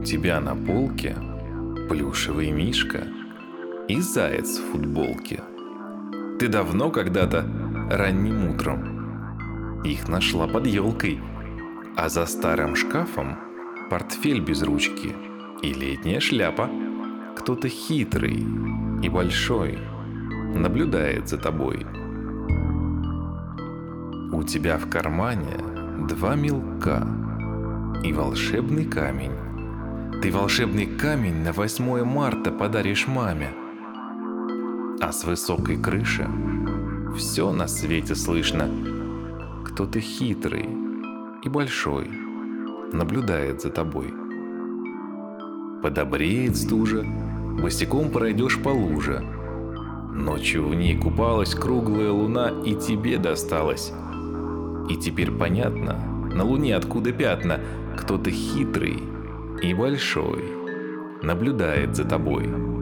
тебя на полке плюшевый мишка и заяц в футболке. Ты давно когда-то ранним утром их нашла под елкой, а за старым шкафом портфель без ручки и летняя шляпа. Кто-то хитрый и большой наблюдает за тобой. У тебя в кармане два мелка и волшебный камень. Ты волшебный камень на 8 марта подаришь маме. А с высокой крыши все на свете слышно. Кто-то хитрый и большой наблюдает за тобой. Подобреет стужа, босиком пройдешь по луже. Ночью в ней купалась круглая луна и тебе досталась. И теперь понятно, на луне откуда пятна, кто-то хитрый и большой наблюдает за тобой.